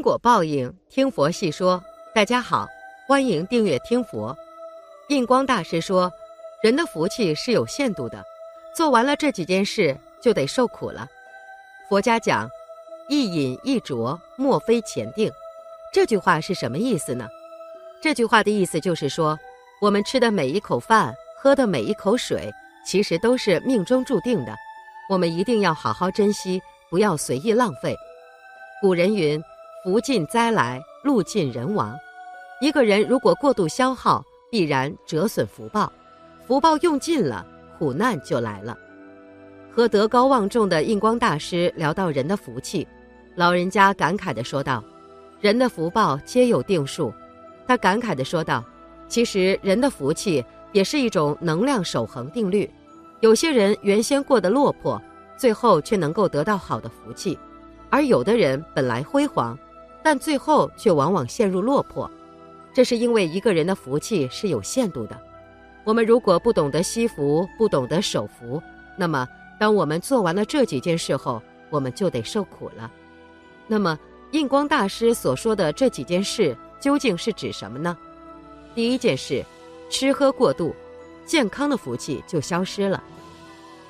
因果报应，听佛细说。大家好，欢迎订阅听佛。印光大师说，人的福气是有限度的，做完了这几件事就得受苦了。佛家讲，一饮一啄，莫非前定。这句话是什么意思呢？这句话的意思就是说，我们吃的每一口饭，喝的每一口水，其实都是命中注定的，我们一定要好好珍惜，不要随意浪费。古人云。福尽灾来，禄尽人亡。一个人如果过度消耗，必然折损福报。福报用尽了，苦难就来了。和德高望重的印光大师聊到人的福气，老人家感慨地说道：“人的福报皆有定数。”他感慨地说道：“其实人的福气也是一种能量守恒定律。有些人原先过得落魄，最后却能够得到好的福气；而有的人本来辉煌。”但最后却往往陷入落魄，这是因为一个人的福气是有限度的。我们如果不懂得惜福，不懂得守福，那么当我们做完了这几件事后，我们就得受苦了。那么印光大师所说的这几件事究竟是指什么呢？第一件事，吃喝过度，健康的福气就消失了。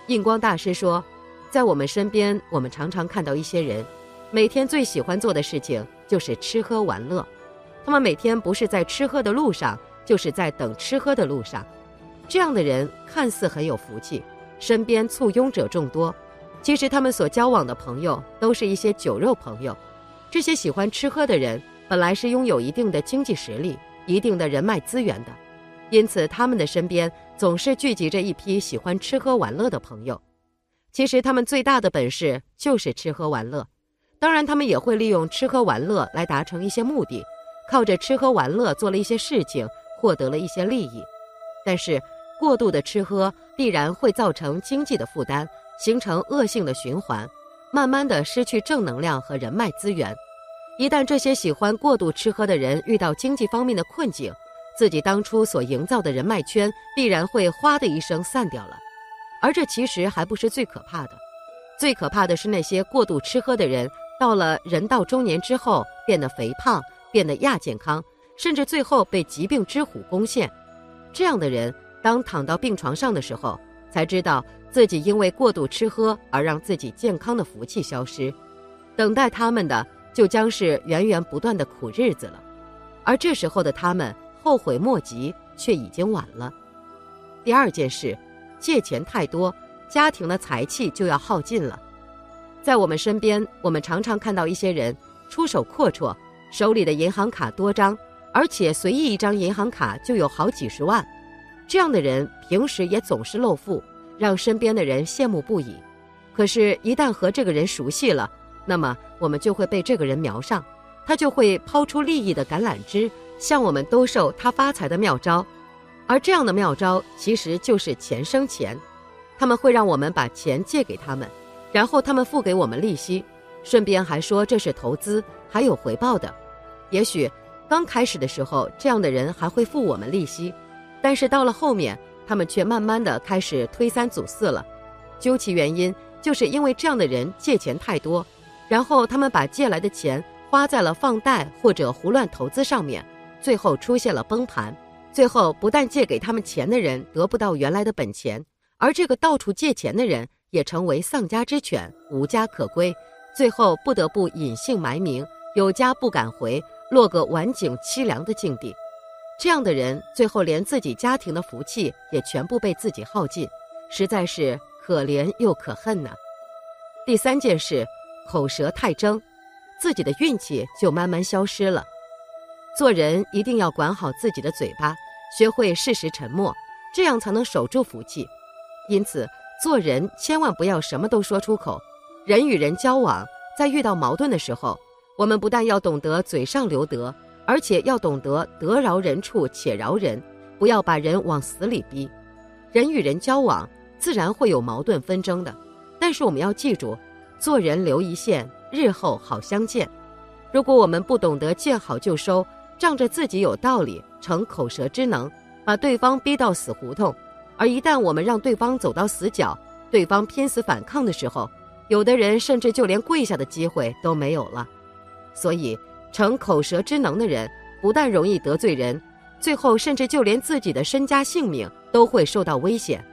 印光大师说，在我们身边，我们常常看到一些人，每天最喜欢做的事情。就是吃喝玩乐，他们每天不是在吃喝的路上，就是在等吃喝的路上。这样的人看似很有福气，身边簇拥者众多，其实他们所交往的朋友都是一些酒肉朋友。这些喜欢吃喝的人本来是拥有一定的经济实力、一定的人脉资源的，因此他们的身边总是聚集着一批喜欢吃喝玩乐的朋友。其实他们最大的本事就是吃喝玩乐。当然，他们也会利用吃喝玩乐来达成一些目的，靠着吃喝玩乐做了一些事情，获得了一些利益。但是，过度的吃喝必然会造成经济的负担，形成恶性的循环，慢慢的失去正能量和人脉资源。一旦这些喜欢过度吃喝的人遇到经济方面的困境，自己当初所营造的人脉圈必然会哗的一声散掉了。而这其实还不是最可怕的，最可怕的是那些过度吃喝的人。到了人到中年之后，变得肥胖，变得亚健康，甚至最后被疾病之虎攻陷。这样的人，当躺到病床上的时候，才知道自己因为过度吃喝而让自己健康的福气消失。等待他们的，就将是源源不断的苦日子了。而这时候的他们后悔莫及，却已经晚了。第二件事，借钱太多，家庭的财气就要耗尽了。在我们身边，我们常常看到一些人出手阔绰，手里的银行卡多张，而且随意一张银行卡就有好几十万。这样的人平时也总是露富，让身边的人羡慕不已。可是，一旦和这个人熟悉了，那么我们就会被这个人瞄上，他就会抛出利益的橄榄枝，向我们兜售他发财的妙招。而这样的妙招其实就是钱生钱，他们会让我们把钱借给他们。然后他们付给我们利息，顺便还说这是投资，还有回报的。也许刚开始的时候，这样的人还会付我们利息，但是到了后面，他们却慢慢的开始推三阻四了。究其原因，就是因为这样的人借钱太多，然后他们把借来的钱花在了放贷或者胡乱投资上面，最后出现了崩盘。最后不但借给他们钱的人得不到原来的本钱，而这个到处借钱的人。也成为丧家之犬，无家可归，最后不得不隐姓埋名，有家不敢回，落个晚景凄凉的境地。这样的人，最后连自己家庭的福气也全部被自己耗尽，实在是可怜又可恨呐。第三件事，口舌太争，自己的运气就慢慢消失了。做人一定要管好自己的嘴巴，学会适时沉默，这样才能守住福气。因此。做人千万不要什么都说出口，人与人交往，在遇到矛盾的时候，我们不但要懂得嘴上留德，而且要懂得得饶人处且饶人，不要把人往死里逼。人与人交往，自然会有矛盾纷争的，但是我们要记住，做人留一线，日后好相见。如果我们不懂得见好就收，仗着自己有道理，逞口舌之能，把对方逼到死胡同。而一旦我们让对方走到死角，对方拼死反抗的时候，有的人甚至就连跪下的机会都没有了。所以，逞口舌之能的人，不但容易得罪人，最后甚至就连自己的身家性命都会受到危险。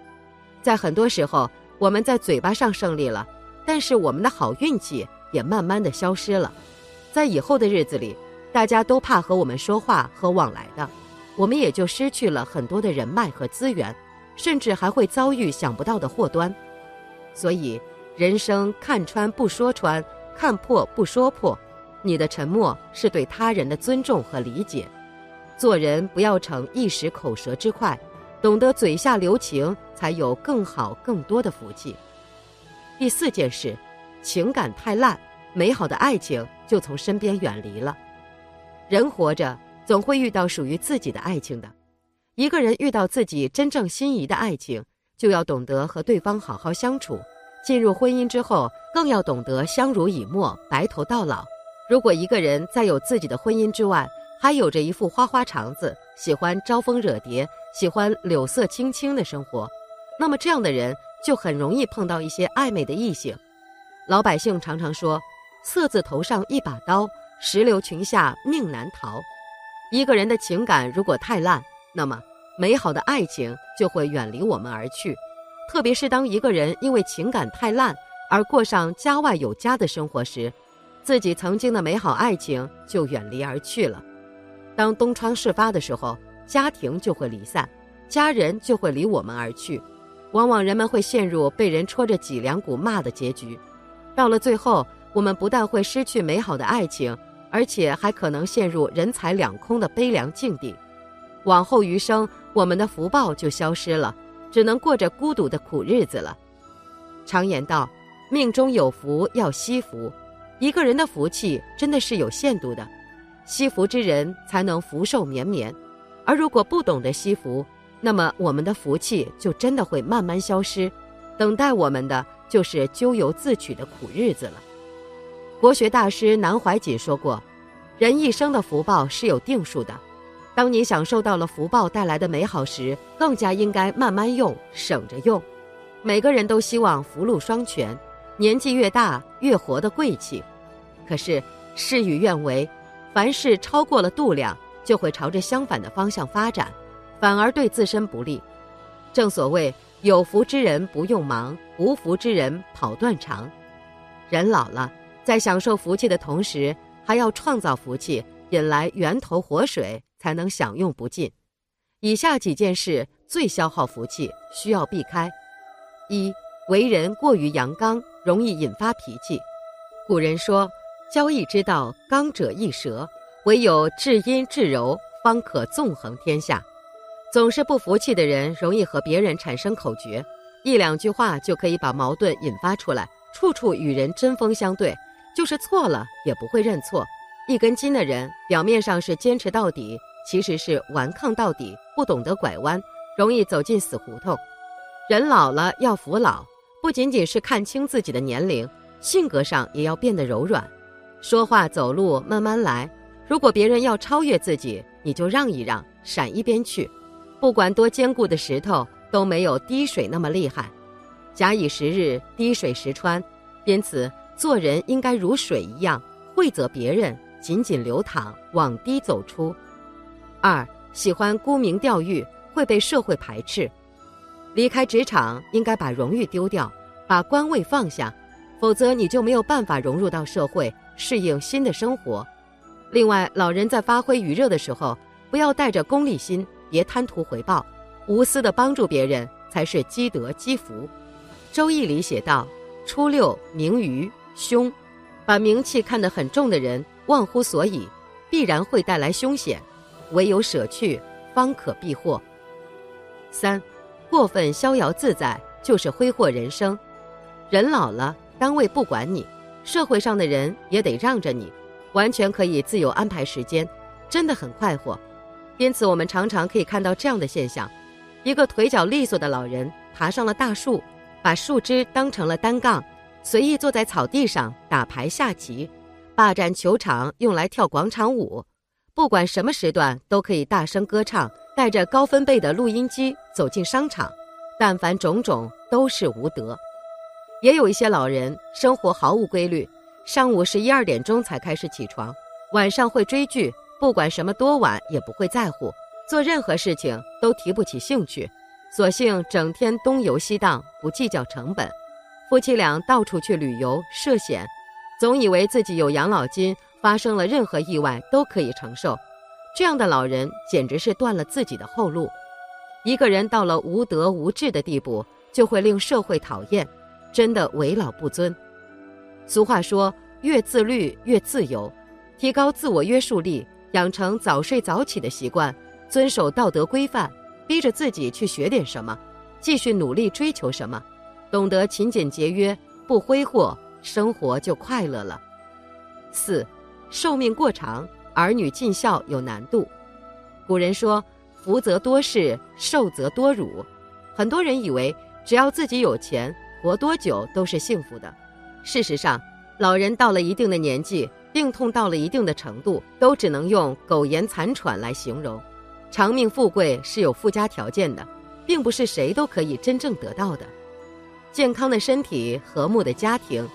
在很多时候，我们在嘴巴上胜利了，但是我们的好运气也慢慢的消失了。在以后的日子里，大家都怕和我们说话和往来的，我们也就失去了很多的人脉和资源，甚至还会遭遇想不到的祸端。所以，人生看穿不说穿，看破不说破。你的沉默是对他人的尊重和理解。做人不要逞一时口舌之快，懂得嘴下留情，才有更好更多的福气。第四件事，情感太烂，美好的爱情就从身边远离了。人活着总会遇到属于自己的爱情的。一个人遇到自己真正心仪的爱情，就要懂得和对方好好相处。进入婚姻之后，更要懂得相濡以沫，白头到老。如果一个人在有自己的婚姻之外，还有着一副花花肠子，喜欢招蜂惹蝶，喜欢柳色青青的生活，那么这样的人就很容易碰到一些暧昧的异性。老百姓常常说：“色字头上一把刀，石榴裙下命难逃。”一个人的情感如果太烂，那么美好的爱情就会远离我们而去。特别是当一个人因为情感太烂而过上家外有家的生活时。自己曾经的美好爱情就远离而去了。当东窗事发的时候，家庭就会离散，家人就会离我们而去。往往人们会陷入被人戳着脊梁骨骂的结局。到了最后，我们不但会失去美好的爱情，而且还可能陷入人财两空的悲凉境地。往后余生，我们的福报就消失了，只能过着孤独的苦日子了。常言道：“命中有福要惜福。”一个人的福气真的是有限度的，惜福之人才能福寿绵绵，而如果不懂得惜福，那么我们的福气就真的会慢慢消失，等待我们的就是咎由自取的苦日子了。国学大师南怀瑾说过：“人一生的福报是有定数的，当你享受到了福报带来的美好时，更加应该慢慢用，省着用。每个人都希望福禄双全。”年纪越大，越活得贵气。可是事与愿违，凡事超过了度量，就会朝着相反的方向发展，反而对自身不利。正所谓有福之人不用忙，无福之人跑断肠。人老了，在享受福气的同时，还要创造福气，引来源头活水，才能享用不尽。以下几件事最消耗福气，需要避开：一、为人过于阳刚。容易引发脾气。古人说：“交易之道，刚者易折，唯有至阴至柔，方可纵横天下。”总是不服气的人，容易和别人产生口角，一两句话就可以把矛盾引发出来，处处与人针锋相对，就是错了也不会认错。一根筋的人，表面上是坚持到底，其实是顽抗到底，不懂得拐弯，容易走进死胡同。人老了要服老。不仅仅是看清自己的年龄，性格上也要变得柔软，说话走路慢慢来。如果别人要超越自己，你就让一让，闪一边去。不管多坚固的石头，都没有滴水那么厉害。假以时日，滴水石穿。因此，做人应该如水一样，惠泽别人，紧紧流淌，往低走出。二，喜欢沽名钓誉，会被社会排斥。离开职场，应该把荣誉丢掉，把官位放下，否则你就没有办法融入到社会，适应新的生活。另外，老人在发挥余热的时候，不要带着功利心，别贪图回报，无私的帮助别人才是积德积福。《周易》里写道：“初六，名于凶，把名气看得很重的人，忘乎所以，必然会带来凶险，唯有舍去，方可避祸。”三。过分逍遥自在就是挥霍人生，人老了，单位不管你，社会上的人也得让着你，完全可以自由安排时间，真的很快活。因此，我们常常可以看到这样的现象：一个腿脚利索的老人爬上了大树，把树枝当成了单杠，随意坐在草地上打牌下棋，霸占球场用来跳广场舞，不管什么时段都可以大声歌唱。带着高分贝的录音机走进商场，但凡种种都是无德。也有一些老人生活毫无规律，上午十一二点钟才开始起床，晚上会追剧，不管什么多晚也不会在乎，做任何事情都提不起兴趣，索性整天东游西荡，不计较成本。夫妻俩到处去旅游涉险，总以为自己有养老金，发生了任何意外都可以承受。这样的老人简直是断了自己的后路。一个人到了无德无智的地步，就会令社会讨厌，真的为老不尊。俗话说：“越自律越自由。”提高自我约束力，养成早睡早起的习惯，遵守道德规范，逼着自己去学点什么，继续努力追求什么，懂得勤俭节约，不挥霍，生活就快乐了。四，寿命过长，儿女尽孝有难度。古人说：“福则多事，寿则多辱。”很多人以为只要自己有钱，活多久都是幸福的。事实上，老人到了一定的年纪。病痛到了一定的程度，都只能用苟延残喘来形容。长命富贵是有附加条件的，并不是谁都可以真正得到的。健康的身体、和睦的家庭、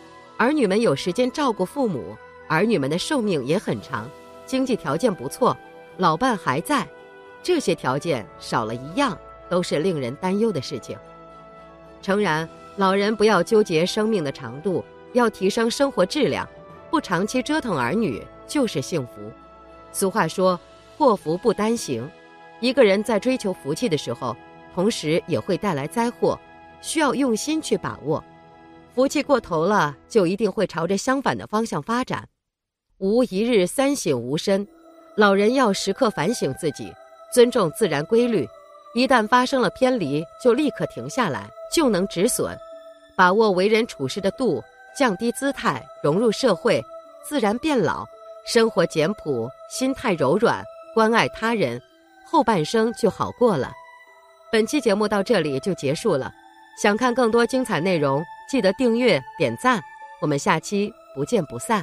儿女们有时间照顾父母、儿女们的寿命也很长、经济条件不错、老伴还在，这些条件少了一样，都是令人担忧的事情。诚然，老人不要纠结生命的长度，要提升生活质量。不长期折腾儿女就是幸福。俗话说：“祸福不单行。”一个人在追求福气的时候，同时也会带来灾祸，需要用心去把握。福气过头了，就一定会朝着相反的方向发展。无一日三省吾身，老人要时刻反省自己，尊重自然规律。一旦发生了偏离，就立刻停下来，就能止损。把握为人处事的度。降低姿态，融入社会，自然变老。生活简朴，心态柔软，关爱他人，后半生就好过了。本期节目到这里就结束了。想看更多精彩内容，记得订阅点赞。我们下期不见不散。